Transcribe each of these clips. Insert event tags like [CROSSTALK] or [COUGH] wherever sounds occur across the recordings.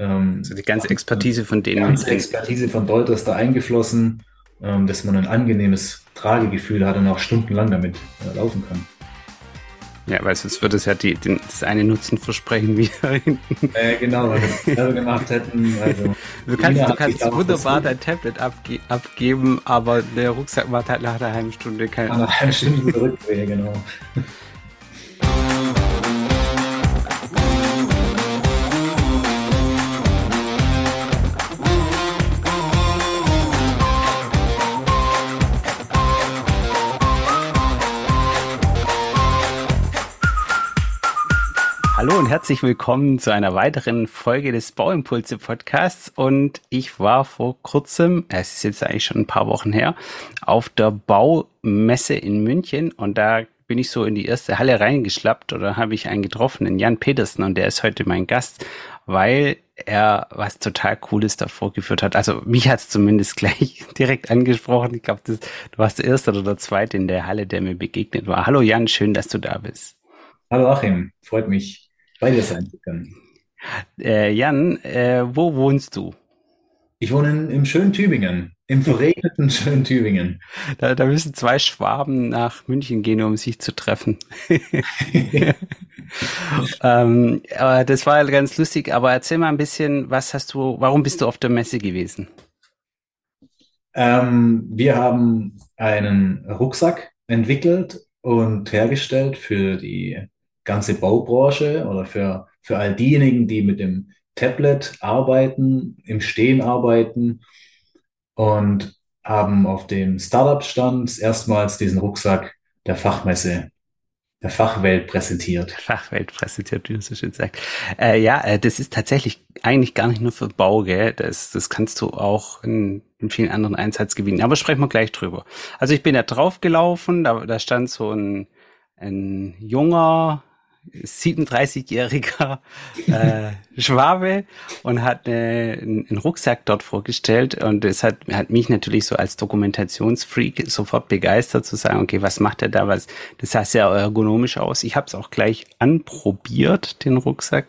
Ähm, also die ganze Expertise von denen. Die ganze Expertise von Deuter ist da eingeflossen, ähm, dass man ein angenehmes Tragegefühl hat und auch stundenlang damit äh, laufen kann. Ja, weil sonst würde es ja die, den, das eine Nutzen versprechen wieder hinten. Äh, genau, wenn wir das selber gemacht hätten. Also, [LAUGHS] du kannst, du kannst wunderbar dein Tablet abge abgeben, aber der Rucksack macht halt nach einer halben Stunde keinen. Nach einer halben Stunde zurück, genau. Hallo und herzlich willkommen zu einer weiteren Folge des Bauimpulse Podcasts. Und ich war vor kurzem, es ist jetzt eigentlich schon ein paar Wochen her, auf der Baumesse in München und da bin ich so in die erste Halle reingeschlappt oder habe ich einen getroffen, den Jan Petersen und der ist heute mein Gast, weil er was total Cooles da vorgeführt hat. Also mich hat es zumindest [LAUGHS] gleich direkt angesprochen. Ich glaube, du warst der Erste oder der Zweite in der Halle, der mir begegnet war. Hallo Jan, schön, dass du da bist. Hallo Achim, freut mich bei dir sein zu können. Äh, Jan, äh, wo wohnst du? Ich wohne in, im schönen Tübingen, im verregneten [LAUGHS] schönen Tübingen. Da, da müssen zwei Schwaben nach München gehen, um sich zu treffen. [LAUGHS] ähm, aber das war ganz lustig. Aber erzähl mal ein bisschen, was hast du, warum bist du auf der Messe gewesen? Ähm, wir haben einen Rucksack entwickelt und hergestellt für die ganze Baubranche oder für, für all diejenigen, die mit dem Tablet arbeiten, im Stehen arbeiten und haben auf dem Startup-Stand erstmals diesen Rucksack der Fachmesse der Fachwelt präsentiert. Fachwelt präsentiert, wie du so schön sagst. Äh, ja, äh, das ist tatsächlich eigentlich gar nicht nur für Bau, gell? Das, das kannst du auch in, in vielen anderen Einsatzgebieten. Aber sprechen wir gleich drüber. Also ich bin da draufgelaufen, da, da stand so ein, ein junger 37-jähriger äh, Schwabe und hat äh, einen Rucksack dort vorgestellt und es hat, hat mich natürlich so als Dokumentationsfreak sofort begeistert zu sagen, okay, was macht er da? Was? Das sah sehr ergonomisch aus. Ich habe es auch gleich anprobiert, den Rucksack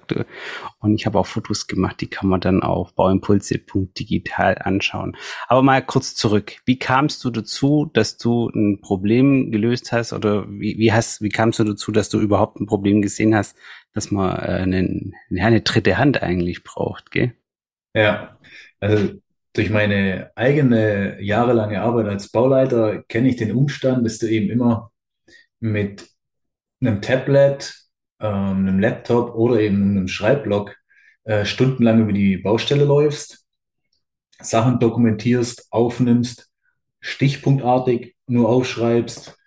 und ich habe auch Fotos gemacht, die kann man dann auf bauimpulse.digital anschauen. Aber mal kurz zurück. Wie kamst du dazu, dass du ein Problem gelöst hast oder wie, wie hast, wie kamst du dazu, dass du überhaupt ein Problem gesehen hast, dass man äh, eine, eine dritte Hand eigentlich braucht, gell? Ja, also durch meine eigene jahrelange Arbeit als Bauleiter kenne ich den Umstand, dass du eben immer mit einem Tablet ähm, einem Laptop oder eben einem Schreibblock äh, stundenlang über die Baustelle läufst, Sachen dokumentierst, aufnimmst, stichpunktartig nur aufschreibst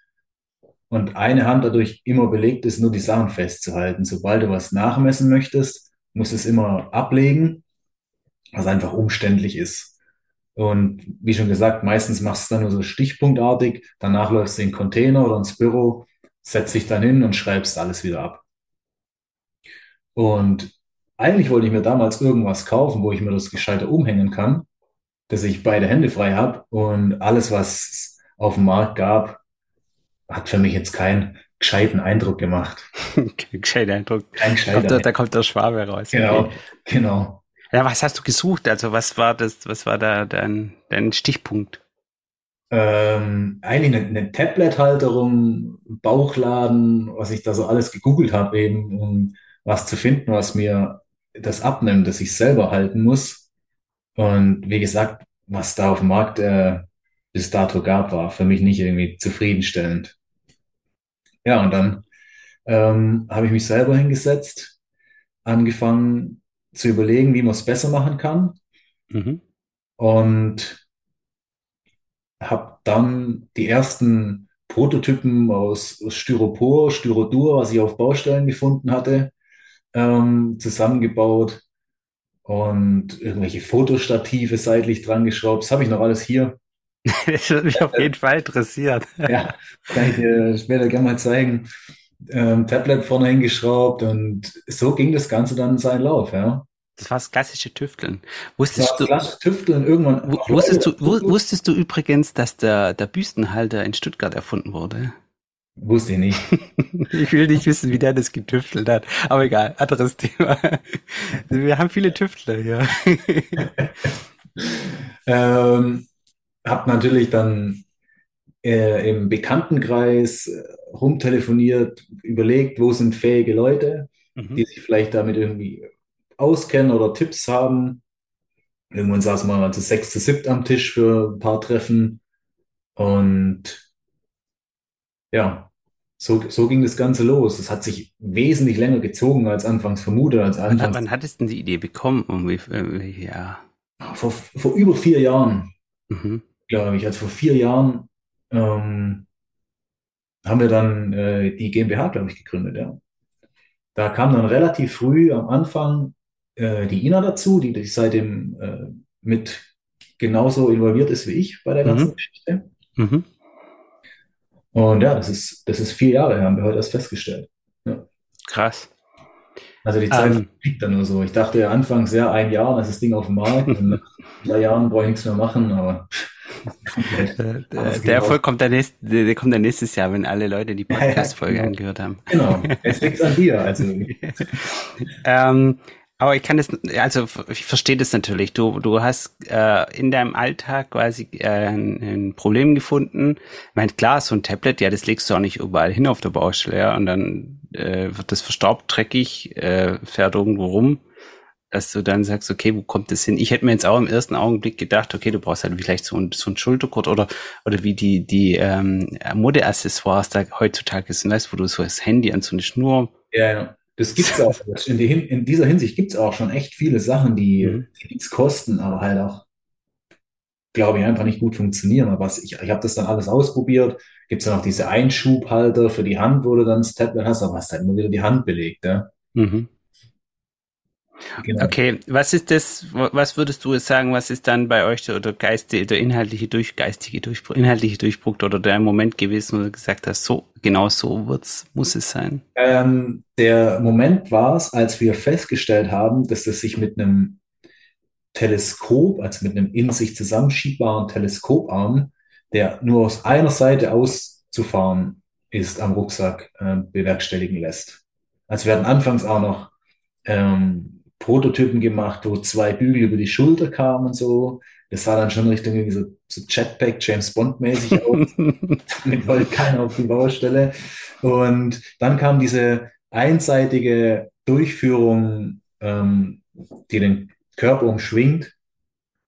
und eine Hand dadurch immer belegt ist, nur die Sachen festzuhalten. Sobald du was nachmessen möchtest, musst du es immer ablegen, was einfach umständlich ist. Und wie schon gesagt, meistens machst du es dann nur so stichpunktartig, danach läufst du in den Container oder ins Büro, setzt dich dann hin und schreibst alles wieder ab. Und eigentlich wollte ich mir damals irgendwas kaufen, wo ich mir das gescheiter umhängen kann, dass ich beide Hände frei habe. Und alles, was es auf dem Markt gab, hat für mich jetzt keinen gescheiten Eindruck gemacht. [LAUGHS] gescheiten Eindruck. Kein gescheiter kommt da, da, kommt der Schwabe raus. Genau, okay. genau. Ja, was hast du gesucht? Also was war das, was war da dein, dein Stichpunkt? Ähm, eigentlich eine, eine Tablet-Halterung, Bauchladen, was ich da so alles gegoogelt habe eben, um was zu finden, was mir das abnimmt, dass ich selber halten muss. Und wie gesagt, was da auf dem Markt äh, bis dato gab, war für mich nicht irgendwie zufriedenstellend. Ja, und dann ähm, habe ich mich selber hingesetzt, angefangen zu überlegen, wie man es besser machen kann. Mhm. Und habe dann die ersten Prototypen aus, aus Styropor, Styrodur, was ich auf Baustellen gefunden hatte, ähm, zusammengebaut und irgendwelche Fotostative seitlich dran geschraubt. Das habe ich noch alles hier. [LAUGHS] das würde mich auf jeden Fall interessieren. ja, kann ich dir später gerne mal zeigen. Ähm, Tablet vorne hingeschraubt und so ging das Ganze dann seinen Lauf, ja. Das war das klassische Tüfteln. Wusstest das du, klassische Tüfteln irgendwann. Wusstest du, wusstest du übrigens, dass der, der Büstenhalter in Stuttgart erfunden wurde? Wusste ich nicht. [LAUGHS] Ich will nicht wissen, wie der das getüftelt hat. Aber egal, anderes [LAUGHS] Thema. Wir haben viele Tüftler hier. Ähm, hab natürlich dann äh, im Bekanntenkreis äh, rumtelefoniert, überlegt, wo sind fähige Leute, die Mhm. sich vielleicht damit irgendwie auskennen oder Tipps haben. Irgendwann saßen wir mal zu sechs, zu siebt am Tisch für ein paar Treffen und ja, so, so ging das Ganze los. Es hat sich wesentlich länger gezogen als anfangs vermutet, als Wann, anfangs wann hattest du denn die Idee bekommen? Um wie, äh, ja. vor, vor über vier Jahren, Mhm. Glaube ich, also vor vier Jahren ähm, haben wir dann äh, die GmbH, glaube ich, gegründet, ja. Da kam dann relativ früh am Anfang äh, die Ina dazu, die, die seitdem äh, mit genauso involviert ist wie ich bei der ganzen Mhm. Geschichte. Mhm. Und ja, das ist, das ist vier Jahre, her, haben wir heute erst festgestellt. Ja. Krass. Also die Zeit Ähm, fliegt dann nur so. Ich dachte ja anfangs, ja, ein Jahr, dann ist das Ding auf dem Markt und nach [LAUGHS] drei Jahren brauche ich nichts mehr machen, aber [LAUGHS] der, der, der. Erfolg kommt dann nächst, der, der kommt dann nächstes Jahr, wenn alle Leute die [LAUGHS] Ja, ja, Podcast-Folge genau. angehört haben. Genau. Jetzt liegt's an dir. Also, [LAUGHS] Ähm, aber ich kann das, also ich verstehe das natürlich. Du, du hast äh, in deinem Alltag quasi äh, ein, ein Problem gefunden. Ich meine, klar, so ein Tablet, ja, das legst du auch nicht überall hin auf der Baustelle, ja, und dann äh, wird das verstaubt, dreckig, äh, fährt irgendwo rum, dass du dann sagst, okay, wo kommt das hin? Ich hätte mir jetzt auch im ersten Augenblick gedacht, okay, du brauchst halt vielleicht so ein, so ein Schultergurt oder oder wie die die ähm, Modeaccessoires da heutzutage sind, weißt, wo du so das Handy an so eine Schnur ja, ja. Das gibt's auch. In, die, in dieser Hinsicht gibt's auch schon echt viele Sachen, die, Mhm. die nichts kosten, aber halt auch, glaube ich, einfach nicht gut funktionieren. Aber was, ich, ich habe das dann alles ausprobiert. Gibt's dann auch diese Einschubhalter für die Hand, wo du dann das Tablet hast, aber hast halt immer wieder die Hand belegt, ja. Mhm. Genau. Okay, was ist das, was würdest du sagen, was ist dann bei euch der, der geistige, der inhaltliche durch, geistige Durchbruch, inhaltliche Durchbruch oder der Moment gewesen, wo du gesagt hast, so, genau so wird's, muss es sein? Ähm, der Moment war es, als wir festgestellt haben, dass es sich mit einem Teleskop, also mit einem in sich zusammenschiebaren Teleskoparm, der nur aus einer Seite auszufahren ist, am Rucksack äh, bewerkstelligen lässt. Also wir hatten anfangs auch noch ähm, Prototypen gemacht, wo zwei Bügel über die Schulter kamen und so. Das sah dann schon Richtung irgendwie so, so Jetpack, James Bond-mäßig [LAUGHS] aus. Damit wollte keiner auf die Baustelle. Und dann kam diese einseitige Durchführung, ähm, die den Körper umschwingt,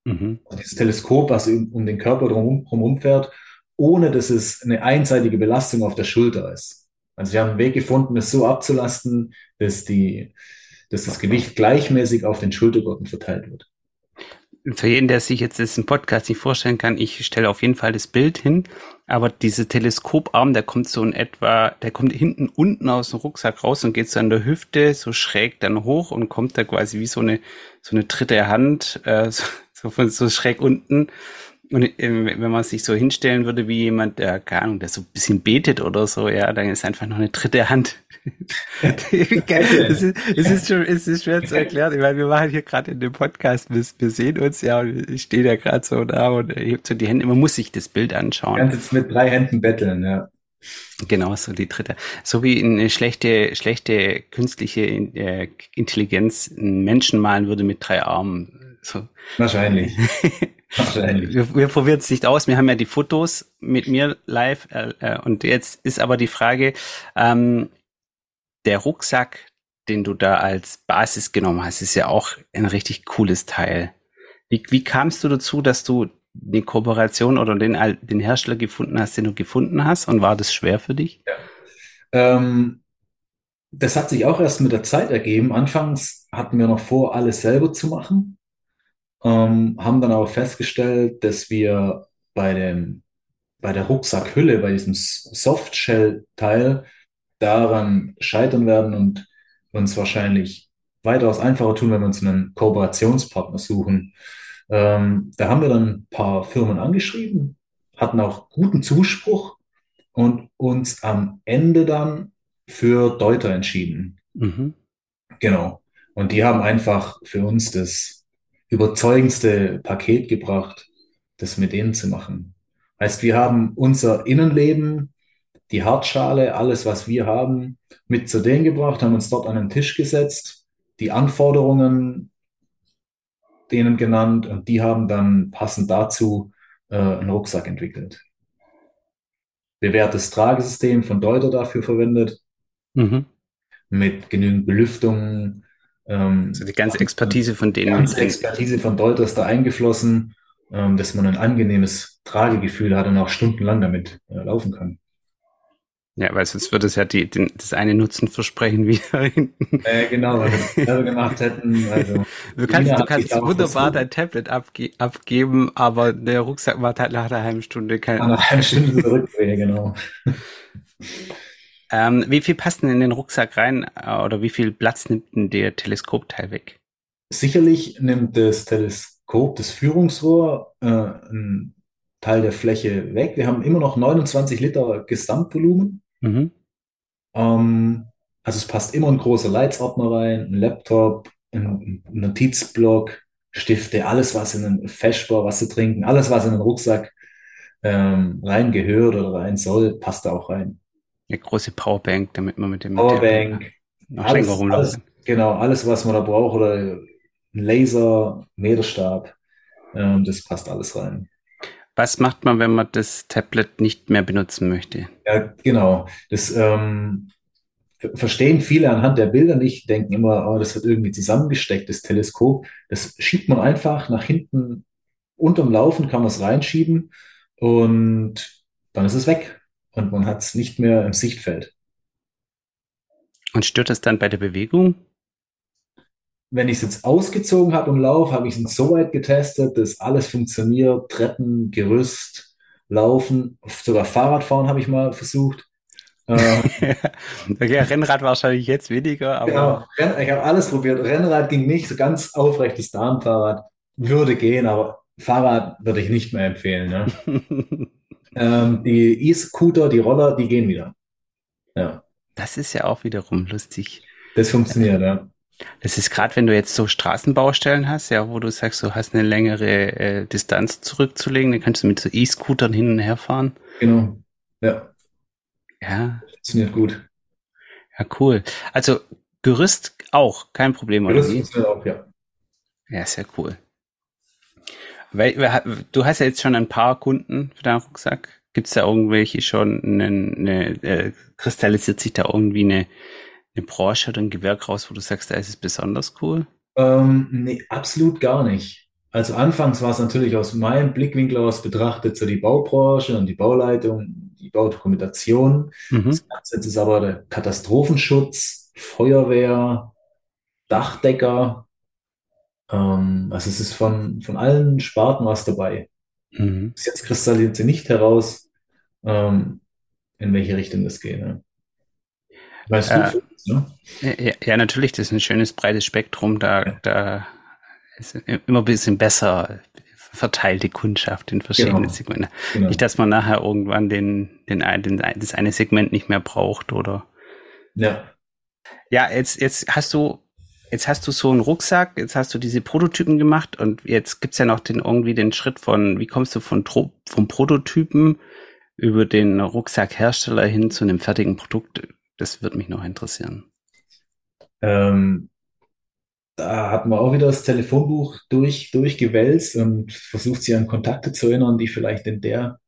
Mhm. also dieses Teleskop, was um, den Körper drum, drumherum fährt, ohne dass es eine einseitige Belastung auf der Schulter ist. Also wir haben einen Weg gefunden, das so abzulasten, dass die, dass das Gewicht gleichmäßig auf den Schultergurten verteilt wird. Für jeden, der sich jetzt im Podcast nicht vorstellen kann, ich stelle auf jeden Fall das Bild hin, aber dieser Teleskoparm, der kommt so in etwa, der kommt hinten unten aus dem Rucksack raus und geht so an der Hüfte so schräg dann hoch und kommt da quasi wie so eine so eine dritte Hand, äh, [LAUGHS] so, so von so schräg unten. Und äh, wenn man sich so hinstellen würde wie jemand, der, keine Ahnung, der so ein bisschen betet oder so, ja, dann ist einfach noch eine dritte Hand. [LAUGHS] es, ist, es, ist schon, es ist schwer zu erklären. Ich meine, wir machen hier gerade in dem Podcast, wir, wir sehen uns ja und ich stehe da gerade so da und hebt so die Hände. Man muss sich das Bild Du anschauen. kannst jetzt mit drei Händen betteln, ja. Genau, so die dritte. So wie eine schlechte, schlechte künstliche äh, Intelligenz einen Menschen malen würde mit drei Armen. So. Wahrscheinlich. [LAUGHS] Wahrscheinlich. Wir, wir probieren es nicht aus. Wir haben ja die Fotos mit mir live. Äh, äh, und jetzt ist aber die Frage, ähm, der Rucksack, den du da als Basis genommen hast, ist ja auch ein richtig cooles Teil. Wie, wie kamst du dazu, dass du die Kooperation oder den, den Hersteller gefunden hast, den du gefunden hast? Und war das schwer für dich? Ähm, das hat sich auch erst mit der Zeit ergeben. Anfangs hatten wir noch vor, alles selber zu machen, ähm, haben dann aber festgestellt, dass wir bei dem, bei der Rucksackhülle, bei diesem Softshell-Teil daran scheitern werden und uns wahrscheinlich weitaus einfacher tun, wenn wir uns einen Kooperationspartner suchen. Ähm, da haben wir dann ein paar Firmen angeschrieben, hatten auch guten Zuspruch und uns am Ende dann für Deuter entschieden. Mhm. Genau. Und die haben einfach für uns das überzeugendste Paket gebracht, das mit denen zu machen. Heißt, wir haben unser Innenleben die Hartschale, alles, was wir haben, mit zu denen gebracht, haben uns dort an den Tisch gesetzt, die Anforderungen denen genannt und die haben dann passend dazu äh, einen Rucksack entwickelt. Bewährtes Tragesystem von Deuter dafür verwendet, Mhm. mit genügend Belüftung. Ähm, Also die ganze Expertise von die denen. ganze Expertise von Deuter ist da eingeflossen, ähm, dass man ein angenehmes Tragegefühl hat und auch stundenlang damit äh, laufen kann. Ja, weil sonst würde es ja die, den, das eine Nutzen versprechen [LAUGHS] wieder hinten. Äh, genau, wenn wir das selber gemacht hätten. Also, Du kannst, du kannst wunderbar dein Tablet abge abgeben, aber der Rucksack macht halt nach einer halben Stunde nach keinen. einer halben Stunde zurück, ja, [LAUGHS] genau. Ähm, wie viel passt denn in den Rucksack rein äh, oder wie viel Platz nimmt denn der Teleskopteil weg? Sicherlich nimmt das Teleskop, das Führungsrohr, äh, einen Teil der Fläche weg. Wir haben immer noch 29 Liter Gesamtvolumen. Mhm. Ähm, also es passt immer ein großer Leitsordner rein, ein Laptop, ein, ein Notizblock, Stifte, alles, was in einen Feschbar, was zu trinken, alles, was in den Rucksack ähm, reingehört oder rein soll, passt da auch rein. Eine große Powerbank, damit man mit dem Powerbank, noch alles, länger rumlaufen alles, genau, alles, was man da braucht, oder ein Laser, Meterstab, ähm, das passt alles rein. Was macht man, wenn man das Tablet nicht mehr benutzen möchte? Ja, genau. Das ähm, ver- verstehen viele anhand der Bilder nicht, denken immer, oh, das wird irgendwie zusammengesteckt, das Teleskop. Das schiebt man einfach nach hinten unterm Laufen, kann man es reinschieben und dann ist es weg. Und man hat es nicht mehr im Sichtfeld. Und stört das dann bei der Bewegung? Wenn ich es jetzt ausgezogen habe im Lauf, habe ich es so weit getestet, dass alles funktioniert. Treppen, Gerüst, Laufen, sogar Fahrradfahren habe ich mal versucht. Ähm, [LAUGHS] okay, Rennrad wahrscheinlich jetzt weniger, aber Genau, ich habe alles probiert. Rennrad ging nicht, so ganz aufrechtes Damenfahrrad würde gehen, aber Fahrrad würde ich nicht mehr empfehlen. Ne? [LAUGHS] Ähm, die E-Scooter, die Roller, die gehen wieder. Ja, das ist ja auch wiederum lustig. das funktioniert, ja. Das ist gerade, wenn du jetzt so Straßenbaustellen hast, ja, wo du sagst, du hast eine längere äh, Distanz zurückzulegen, dann kannst du mit so E-Scootern hin und her fahren. Genau. Ja, Ja, funktioniert gut. ja, cool. Also Gerüst auch, kein Problem, wie? funktioniert auch, ja. Ja, sehr cool. Du hast ja jetzt schon ein paar Kunden für deinen Rucksack. Gibt es da irgendwelche schon, eine, eine, äh, kristallisiert sich da irgendwie eine, eine Branche oder ein Gewerk raus, wo du sagst, da ist es besonders cool? Ähm, nee, absolut gar nicht. Also anfangs war es natürlich aus meinem Blickwinkel aus betrachtet so die Baubranche und die Bauleitung, die Baudokumentation. Mhm. Das Ganze jetzt ist aber der Katastrophenschutz, Feuerwehr, Dachdecker. Ähm, also es ist von, von allen Sparten was dabei. Mhm. Bis jetzt kristallisiert sie nicht heraus, ähm, in welche Richtung das geht. Ne? Weil es Äh, uns, ne? Ja, ja, ja, natürlich, das ist ein schönes breites Spektrum. Da, da ist immer ein bisschen besser verteilte Kundschaft in verschiedenen Genau. Segmenten. Genau. Nicht, dass man nachher irgendwann den, den, ein- den, das eine Segment nicht mehr braucht oder. Ja. Ja, jetzt, jetzt hast du, jetzt hast du so einen Rucksack, jetzt hast du diese Prototypen gemacht und jetzt gibt's ja noch den irgendwie den Schritt von, wie kommst du von vom Prototypen über den Rucksackhersteller hin zu einem fertigen Produkt? Das würde mich noch interessieren. Ähm, da hat man auch wieder das Telefonbuch durch, durchgewälzt und versucht, sich an Kontakte zu erinnern, die vielleicht in der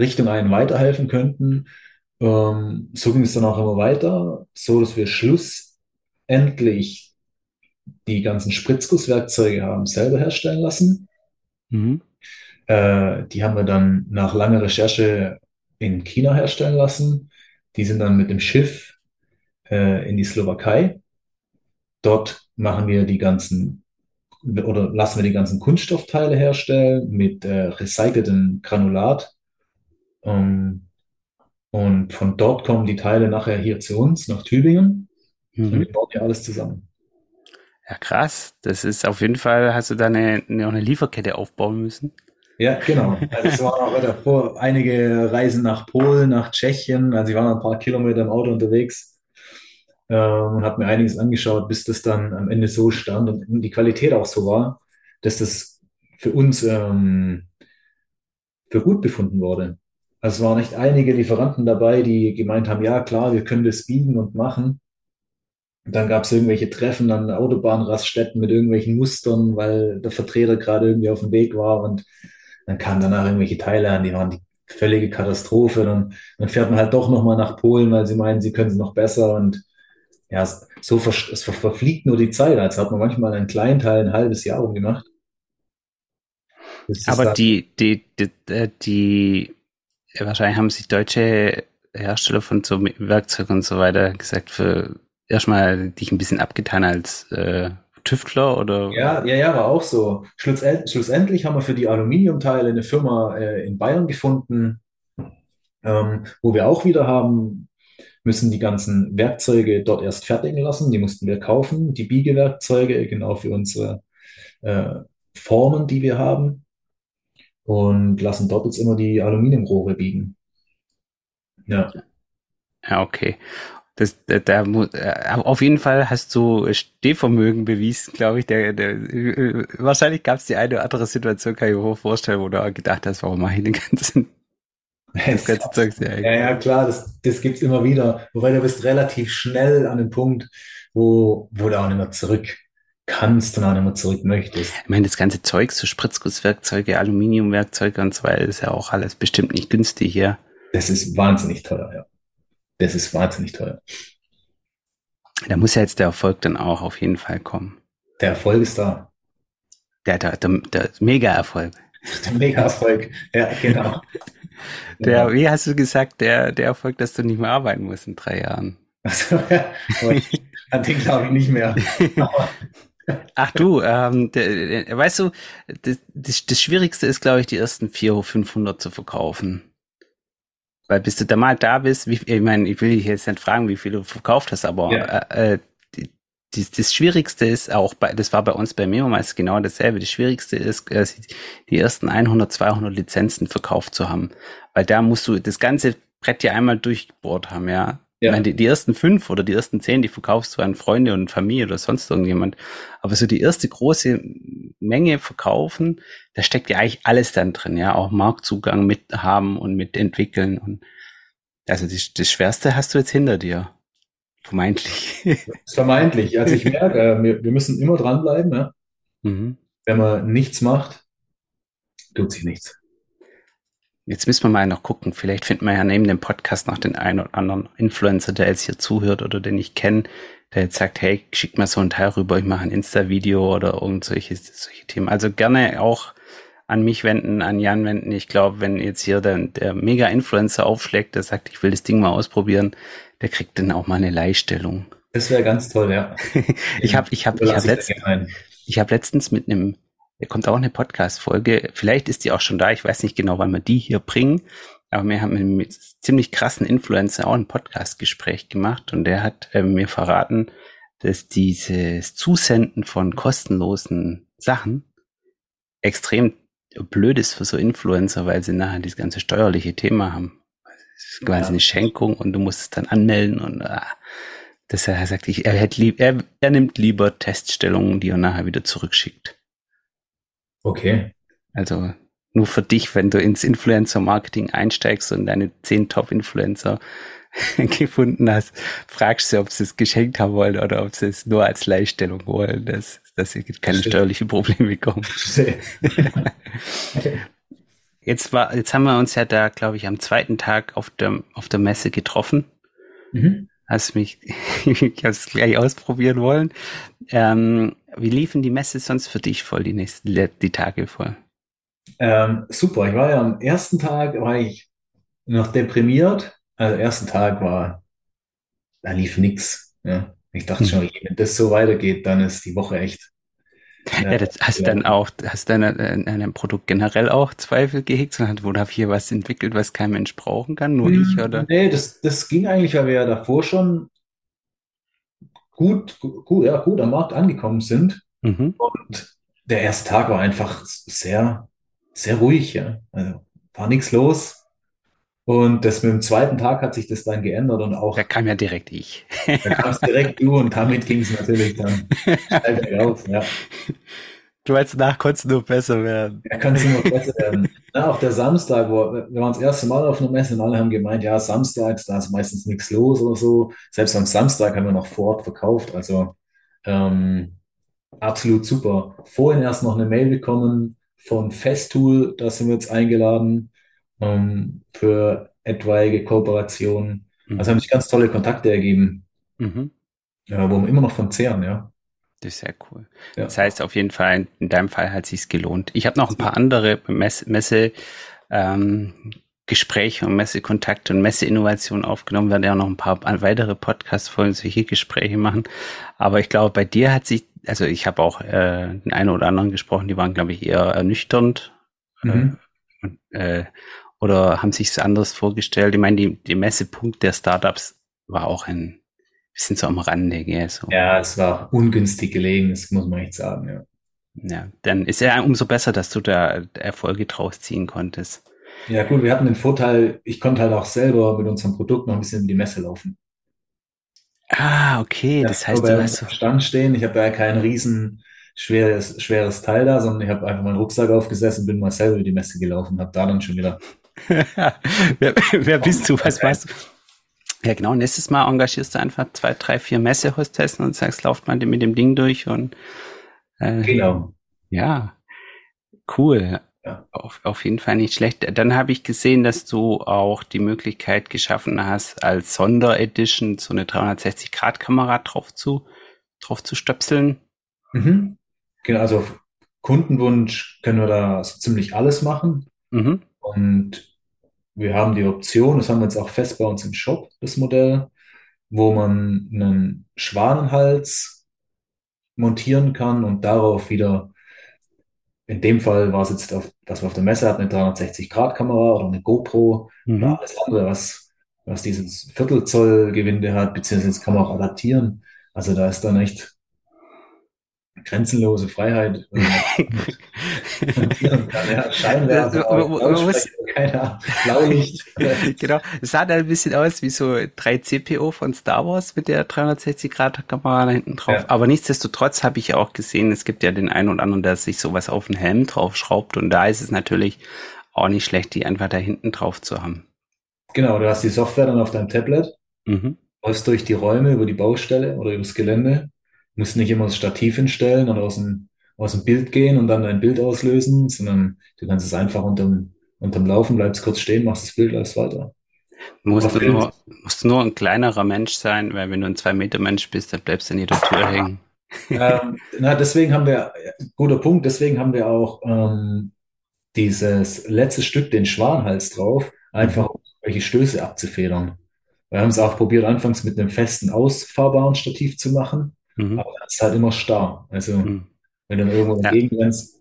Richtung einen weiterhelfen könnten. Ähm, so ging es dann auch immer weiter, so dass wir schlussendlich die ganzen Spritzgusswerkzeuge haben selber herstellen lassen. Mhm. Äh, die haben wir dann nach langer Recherche in China herstellen lassen. Die sind dann mit dem Schiff äh, in die Slowakei. Dort machen wir die ganzen oder lassen wir die ganzen Kunststoffteile herstellen mit äh, recyceltem Granulat. Ähm, und von dort kommen die Teile nachher hier zu uns, nach Tübingen. Und Mhm. wir bauen hier alles zusammen. Ja, krass. Das ist auf jeden Fall, hast du da eine, eine, eine Lieferkette aufbauen müssen. Ja, genau. Also es waren auch davor einige Reisen nach Polen, nach Tschechien. Also ich war noch ein paar Kilometer im Auto unterwegs ähm, und habe mir einiges angeschaut, bis das dann am Ende so stand und die Qualität auch so war, dass das für uns ähm, für gut befunden wurde. Also es waren nicht einige Lieferanten dabei, die gemeint haben, ja klar, wir können das biegen und machen. Dann gab es irgendwelche Treffen an Autobahnraststätten mit irgendwelchen Mustern, weil der Vertreter gerade irgendwie auf dem Weg war und dann kamen danach irgendwelche Teile an, die waren die völlige Katastrophe. Dann, dann fährt man halt doch nochmal nach Polen, weil sie meinen, sie können es noch besser und ja, so ver es verfliegt nur die Zeit, als hat man manchmal einen kleinen Teil ein halbes Jahr umgemacht. Aber die, die, die, äh, die, wahrscheinlich haben sich deutsche Hersteller von so Werkzeugen und so weiter gesagt, für erstmal dich ein bisschen abgetan als äh, Tüftler oder? Ja, ja, ja, war auch so. Schlussend, schlussendlich haben wir für die Aluminiumteile eine Firma äh, in Bayern gefunden, ähm, wo wir auch wieder haben, müssen die ganzen Werkzeuge dort erst fertigen lassen. Die mussten wir kaufen, die Biegewerkzeuge, genau für unsere äh, Formen, die wir haben. Und lassen dort jetzt immer die Aluminiumrohre biegen. Ja. Ja, okay. Das, da, da, äh, auf jeden Fall hast du Stehvermögen bewiesen, glaube ich. Der, der, äh, wahrscheinlich gab es die eine oder andere Situation, kann ich mir vorstellen, wo du gedacht hast, warum mache ich den ganzen, [LAUGHS] das ganze Zeug ja, ja, ja, klar, das, das gibt es immer wieder. Wobei du bist relativ schnell an dem Punkt, wo, wo du auch nicht mehr zurück kannst und auch nicht mehr zurück möchtest. Ich meine, das ganze Zeug, so Spritzgusswerkzeuge, Aluminiumwerkzeuge und so weiter, ist ja auch alles bestimmt nicht günstig hier. Das ist wahnsinnig teuer, ja. Das ist wahnsinnig teuer. Da muss ja jetzt der Erfolg dann auch auf jeden Fall kommen. Der Erfolg ist da. Der, der, der, der Mega-Erfolg. Der Mega-Erfolg, ja, genau. [LAUGHS] Der, wie hast du gesagt, der, der Erfolg, dass du nicht mehr arbeiten musst in drei Jahren. Also, ja, an den glaube ich nicht mehr. [LAUGHS] Ach du, ähm, der, der, weißt du, das, das, das Schwierigste ist, glaube ich, die ersten 400, 500 zu verkaufen. Weil bis du da mal da bist, wie, ich meine, ich will dich jetzt nicht fragen, wie viel du verkauft hast, aber ja. äh, äh die, die, das Schwierigste ist auch bei, das war bei uns bei mir meist genau dasselbe. Das Schwierigste ist, äh, die ersten 100, 200 Lizenzen verkauft zu haben. Weil da musst du das ganze Brett ja einmal durchgebohrt haben, ja. Ja. Ich meine, die, die ersten fünf oder die ersten zehn, die verkaufst du an Freunde und Familie oder sonst irgendjemand. Aber so die erste große Menge verkaufen, da steckt ja eigentlich alles dann drin, ja. Auch Marktzugang mit haben und mit entwickeln. Und also das, das Schwerste hast du jetzt hinter dir. Vermeintlich. [LAUGHS] Vermeintlich. Also ich merke, äh, wir, wir müssen immer dranbleiben. Ja? Mhm. Wenn man nichts macht, tut sich nichts. Jetzt müssen wir mal noch gucken. Vielleicht finden wir ja neben dem Podcast noch den einen oder anderen Influencer, der jetzt hier zuhört oder den ich kenne, der jetzt sagt, hey, schick mal so ein Teil rüber, ich mache ein Insta-Video oder irgend solche, solche Themen. Also gerne auch an mich wenden, an Jan wenden. Ich glaube, wenn jetzt hier der, der Mega-Influencer aufschlägt, der sagt, ich will das Ding mal ausprobieren, der kriegt dann auch mal eine Leihstellung. Das wäre ganz toll, ja. ich [LAUGHS] habe ich hab, ich hab, letztens, ich hab letztens mit einem da kommt auch eine Podcast-Folge. Vielleicht ist die auch schon da. Ich weiß nicht genau, wann wir die hier bringen. Aber wir haben mit ziemlich krassen Influencer auch ein Podcast-Gespräch gemacht und der hat äh, mir verraten, dass dieses Zusenden von kostenlosen Sachen extrem blöd ist für so Influencer, weil sie nachher dieses ganze steuerliche Thema haben. Das ist quasi ja. eine Schenkung und du musst es dann anmelden und ah, er sagt, ich, er, hätte lieb, er, er nimmt lieber Teststellungen, die er nachher wieder zurückschickt. Okay. Also nur für dich, wenn du ins Influencer-Marketing einsteigst und deine zehn Top-Influencer [LAUGHS] gefunden hast, fragst du, ob sie es geschenkt haben wollen oder ob sie es nur als Leihstellung wollen, dass, dass sie keine steuerlichen Probleme bekommen. [LAUGHS] jetzt war, jetzt haben wir uns ja da, glaube ich, am zweiten Tag auf der, auf der Messe getroffen. Mhm. Hast mich, [LAUGHS] ich habe es gleich ausprobieren wollen. Ähm, wie liefen die Messe sonst für dich voll, die nächsten, die Tage voll? Ähm, super, ich war ja am ersten Tag, war ich noch deprimiert. Also ersten Tag war, da lief nix. Ja. Ich dachte hm. schon, wenn das so weitergeht, dann ist die Woche echt. Ja, ja das hast ja. dann auch, hast dann an einem Produkt generell auch Zweifel gehegt, wo da hier was entwickelt, was kein Mensch brauchen kann, nur hm, ich, oder? Nee, das, das ging eigentlich, weil wir ja davor schon gut, gut, ja, gut am Markt angekommen sind. Mhm. Und der erste Tag war einfach sehr, sehr ruhig. Ja. Also war nichts los. Und das mit dem zweiten Tag hat sich das dann geändert und auch. Da kam ja direkt ich. Da kam es direkt du und damit ging es natürlich dann [LAUGHS] steil auf, ja. Du als nach konntest nur besser werden. Ja, kannst du nur besser werden. Ja, auch der Samstag, wo wir waren das erste Mal auf einer Messe und alle haben gemeint, ja, samstags, da ist meistens nichts los oder so. Selbst am Samstag haben wir noch vor Ort verkauft. Also ähm, absolut super. Vorhin erst noch eine Mail bekommen von Festool, da sind wir jetzt eingeladen ähm, für etwaige Kooperationen. Also haben Mhm. sich ganz tolle Kontakte ergeben, Mhm. ja, wo wir immer noch von zehren, ja. Das ist sehr cool. Ja. Das heißt auf jeden Fall, in deinem Fall hat sich's gelohnt. Ich habe noch ein paar andere Messe, Messe ähm, Gespräche und Messekontakte und Messeinnovationen aufgenommen. Wir werden ja auch noch ein paar weitere Podcast-Folgen, solche Gespräche machen. Aber ich glaube, bei dir hat sich, also ich habe auch äh, den einen oder anderen gesprochen, die waren, glaube ich, eher ernüchternd. Mhm. Äh, oder haben sich anderes vorgestellt. Ich meine, die, die Messepunkt der Startups war auch ein bisschen so am Rande, gell? So. Ja, es war ungünstig gelegen, das muss man echt sagen, ja. Ja, dann ist ja umso besser, dass du da Erfolge draus ziehen konntest. Ja, gut, wir hatten den Vorteil, ich konnte halt auch selber mit unserem Produkt noch ein bisschen in die Messe laufen. Ah, okay, Ja, das heißt, du hast so. Stand stehen. Ich habe ja kein riesen schweres, schweres Teil da, sondern ich habe einfach meinen Rucksack aufgesessen, bin mal selber über die Messe gelaufen, habe da dann schon wieder. [LAUGHS] wer, wer bist du? Was machst du? Ja, genau. Nächstes Mal engagierst du einfach zwei, drei, vier Messehostessen und sagst, lauft mal mit dem Ding durch und äh, Genau. ja, cool. Ja. Auf, auf jeden Fall nicht schlecht. Dann habe ich gesehen, dass du auch die Möglichkeit geschaffen hast, als Sonderedition so eine 360-Grad-Kamera drauf zu, drauf zu stöpseln. Mhm. Genau, also auf Kundenwunsch können wir da so ziemlich alles machen. Mhm. Und wir haben die Option, das haben wir jetzt auch fest bei uns im Shop, das Modell, wo man einen Schwanenhals montieren kann und darauf wieder, in dem Fall war es jetzt, auf, dass wir auf der Messe hatten, eine 360-Grad-Kamera oder eine GoPro oder Mhm. alles andere, was, was dieses Viertelzoll-Gewinde hat, beziehungsweise das kann man auch adaptieren. Also da ist dann echt grenzenlose Freiheit. [LAUGHS] Ja, Scheinwerfer, keine Ahnung, Blaulicht. [LAUGHS] genau. Es sah da ein bisschen aus wie so 3CPO von Star Wars mit der 360-Grad-Kamera da hinten drauf. Ja. Aber nichtsdestotrotz habe ich ja auch gesehen, es gibt ja den einen oder anderen, der sich sowas auf den Helm draufschraubt. Und da ist es natürlich auch nicht schlecht, die einfach da hinten drauf zu haben. Genau, du hast die Software dann auf deinem Tablet, Mhm. läufst durch die Räume, über die Baustelle oder übers Gelände, musst nicht immer das Stativ hinstellen und aus dem, aus dem Bild gehen und dann dein Bild auslösen, sondern du kannst es einfach unterm, unterm Laufen, bleibst kurz stehen, machst das Bild, läufst weiter. Musst du, nur, musst du nur ein kleinerer Mensch sein, weil wenn du ein 2-Meter-Mensch bist, dann bleibst du in jeder Tür hängen. ähm, na, deswegen haben wir, guter Punkt, deswegen haben wir auch ähm, dieses letzte Stück, den Schwanhals drauf, einfach um welche Stöße abzufedern. Wir haben es auch probiert, anfangs mit einem festen, ausfahrbaren Stativ zu machen, Mhm. aber das ist halt immer starr. Also, Mhm. wenn du irgendwo Ja. rennst,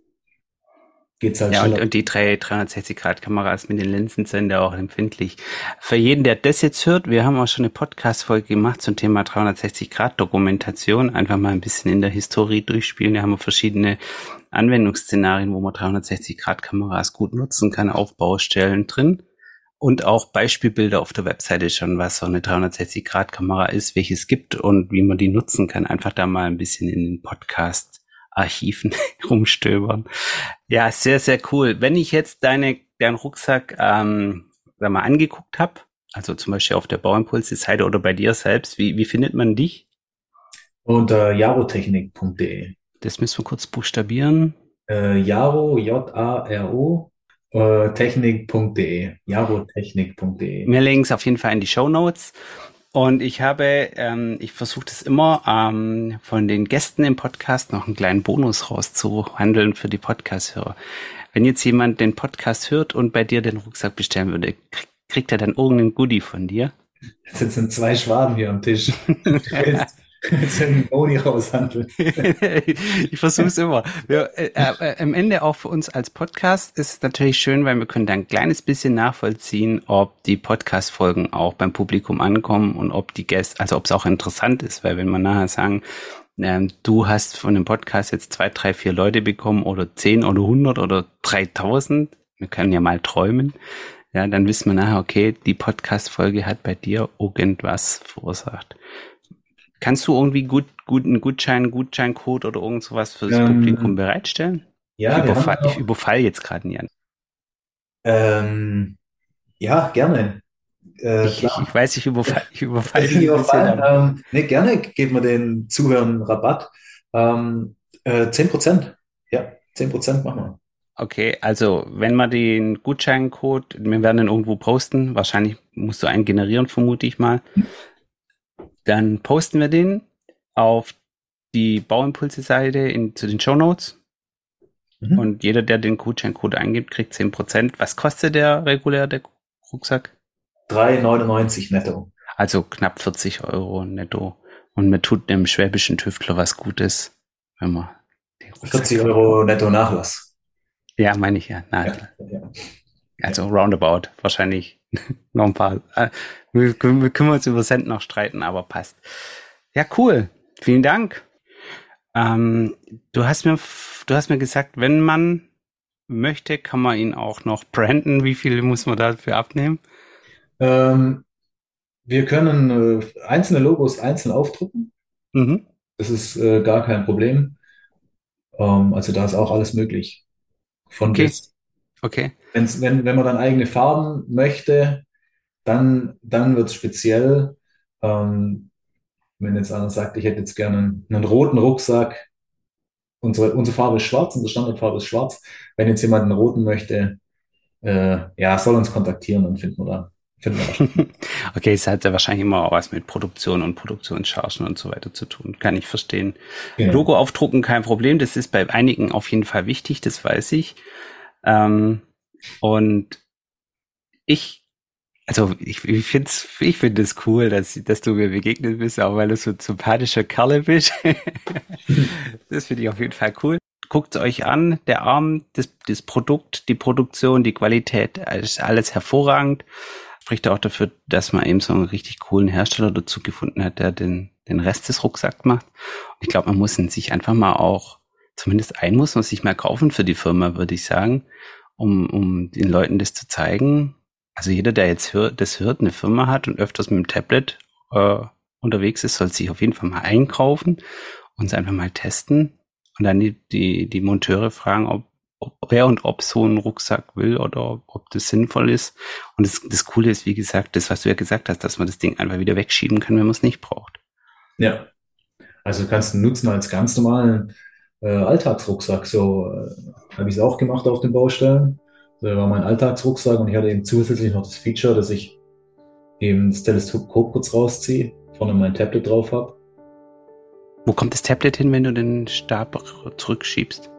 geht's halt Ja, und, und die drei 360-Grad-Kameras mit den Linsen sind ja auch empfindlich. Für jeden, der das jetzt hört, wir haben auch schon eine Podcast-Folge gemacht zum Thema 360-Grad-Dokumentation. Einfach mal ein bisschen in der Historie durchspielen. Da haben wir verschiedene Anwendungsszenarien, wo man 360-Grad-Kameras gut nutzen kann, auf Baustellen drin. Und auch Beispielbilder auf der Webseite schon, was so eine 360-Grad-Kamera ist, welche es gibt und wie man die nutzen kann. Einfach da mal ein bisschen in den Podcast-Archiven [LAUGHS] rumstöbern. Ja, sehr, sehr cool. Wenn ich jetzt deine, deinen Rucksack ähm, sag mal angeguckt habe, also zum Beispiel auf der Bauimpulse-Seite oder bei dir selbst, wie, wie findet man dich? Unter jarotechnik.de. Das müssen wir kurz buchstabieren. Äh, Jaro, J-A-R-O, äh, technik.de. Jarotechnik.de. Wir legen es auf jeden Fall in die Show Notes. Und ich habe, ähm, ich versuche das immer, ähm, von den Gästen im Podcast noch einen kleinen Bonus rauszuhandeln für die Podcast-Hörer. Wenn jetzt jemand den Podcast hört und bei dir den Rucksack bestellen würde, krieg, kriegt er dann irgendeinen Goodie von dir? Jetzt sitzen zwei Schwaden hier am Tisch. [LAUGHS] Boni raushandeln. [LAUGHS] ich versuche es immer. Wir, äh, äh, am Ende auch für uns als Podcast ist es natürlich schön, weil wir können da ein kleines bisschen nachvollziehen, ob die Podcast-Folgen auch beim Publikum ankommen und ob die Gäste, also ob es auch interessant ist, weil wenn man nachher sagen, ähm, du hast von dem Podcast jetzt zwei, drei, vier Leute bekommen oder zehn oder hundert oder dreitausend, wir können ja mal träumen, ja, dann wissen wir nachher, okay, die Podcast-Folge hat bei dir irgendwas verursacht. Kannst du irgendwie gut, gut einen Gutschein, Gutscheincode oder irgend sowas fürs Ähm, Publikum bereitstellen? Ja, ich, überfall, ich überfall jetzt gerade Jan. Ähm, ja, gerne. Äh, ich, ich, ich, weiß, ich überfall, ich überfall ich überfallen, ähm, nee, gerne geben wir den Zuhörern Rabatt. Ähm, äh, 10%. Ja, 10% machen wir. Okay, also wenn man den Gutscheincode, wir werden den irgendwo posten, wahrscheinlich musst du einen generieren, vermute ich mal. Dann posten wir den auf die Bauimpulse-Seite zu den Show Notes. Mhm. Und jeder, der den Gutscheincode eingibt, kriegt 10%. Was kostet der regulär, der Rucksack? 3,99 netto. Also knapp 40 Euro netto. Und mir tut dem schwäbischen Tüftler was Gutes, wenn man 40 Euro netto Nachlass. Ja, meine ich ja. Na, ja, Also roundabout. Wahrscheinlich [LAUGHS] noch ein paar. Äh, wir, wir können uns über Cent noch streiten, aber passt. Ja, cool. Vielen Dank. Ähm, du hast mir, du hast mir gesagt, wenn man möchte, kann man ihn auch noch branden. Wie viel muss man dafür abnehmen? Ähm, wir können äh, einzelne Logos einzeln aufdrucken. Mhm. Das ist äh, gar kein Problem. Ähm, also da ist auch alles möglich. Von okay. bis. Okay. Wenn's, wenn, wenn man dann eigene Farben möchte, dann, dann wird es speziell. Ähm, wenn jetzt einer sagt, ich hätte jetzt gerne einen, einen roten Rucksack, unsere, unsere Farbe ist schwarz, unsere Standardfarbe ist schwarz. Wenn jetzt jemand einen roten möchte, äh, ja, soll uns kontaktieren, dann finden wir da. Finden wir [LAUGHS] okay, es hat ja wahrscheinlich immer auch was mit Produktion und Produktionschargen und so weiter zu tun. Kann ich verstehen. Genau. Logo aufdrucken, kein Problem. Das ist bei einigen auf jeden Fall wichtig, das weiß ich. Ähm, und ich, also ich, ich finde es ich find es cool, dass, dass du mir begegnet bist, auch weil du so ein sympathischer Kerle bist. [LAUGHS] das finde ich auf jeden Fall cool. Guckt es euch an, der Arm, das, das Produkt, die Produktion, die Qualität, ist alles hervorragend spricht auch dafür, dass man eben so einen richtig coolen Hersteller dazu gefunden hat, der den, den Rest des Rucksacks macht. Und ich glaube, man muss ihn sich einfach mal auch, zumindest ein muss man sich mal kaufen für die Firma, würde ich sagen, um, um den Leuten das zu zeigen. Also jeder, der jetzt hört, das hört, eine Firma hat und öfters mit dem Tablet äh, unterwegs ist, soll sich auf jeden Fall mal einkaufen und es einfach mal testen und dann die, die, die Monteure fragen, ob, ob, wer und ob so ein Rucksack will oder ob das sinnvoll ist. Und das, das Coole ist, wie gesagt, das, was du ja gesagt hast, dass man das Ding einfach wieder wegschieben kann, wenn man es nicht braucht. Ja. Also du kannst ihn nutzen als ganz normalen äh, Alltagsrucksack. So äh, habe ich es auch gemacht auf den Baustellen. Das war mein Alltagsrucksack und ich hatte eben zusätzlich noch das Feature, dass ich eben das Teleskop kurz rausziehe, vorne mein Tablet drauf habe. Wo kommt das Tablet hin, wenn du den Stab zurückschiebst?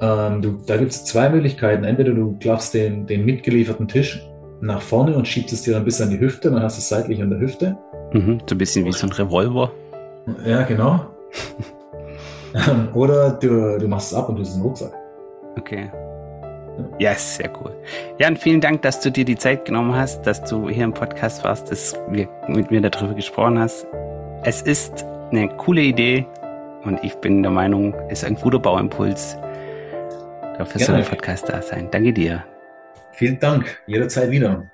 Ähm, du, da gibt es zwei Möglichkeiten. Entweder du klappst den, den mitgelieferten Tisch nach vorne und schiebst es dir dann bis an die Hüfte, dann hast du es seitlich an der Hüfte. Mhm, so ein bisschen wie so ein Revolver. Ja, genau. [LAUGHS] [LAUGHS] Oder du, du machst es ab und du hast einen Rucksack. Okay. Ja, yes, sehr cool. Jan, vielen Dank, dass du dir die Zeit genommen hast, dass du hier im Podcast warst, dass wir mit mir darüber gesprochen hast. Es ist eine coole Idee und ich bin der Meinung, es ist ein guter Bauimpuls Dafür soll der Podcast da sein. Danke dir. Vielen Dank. Jederzeit wieder.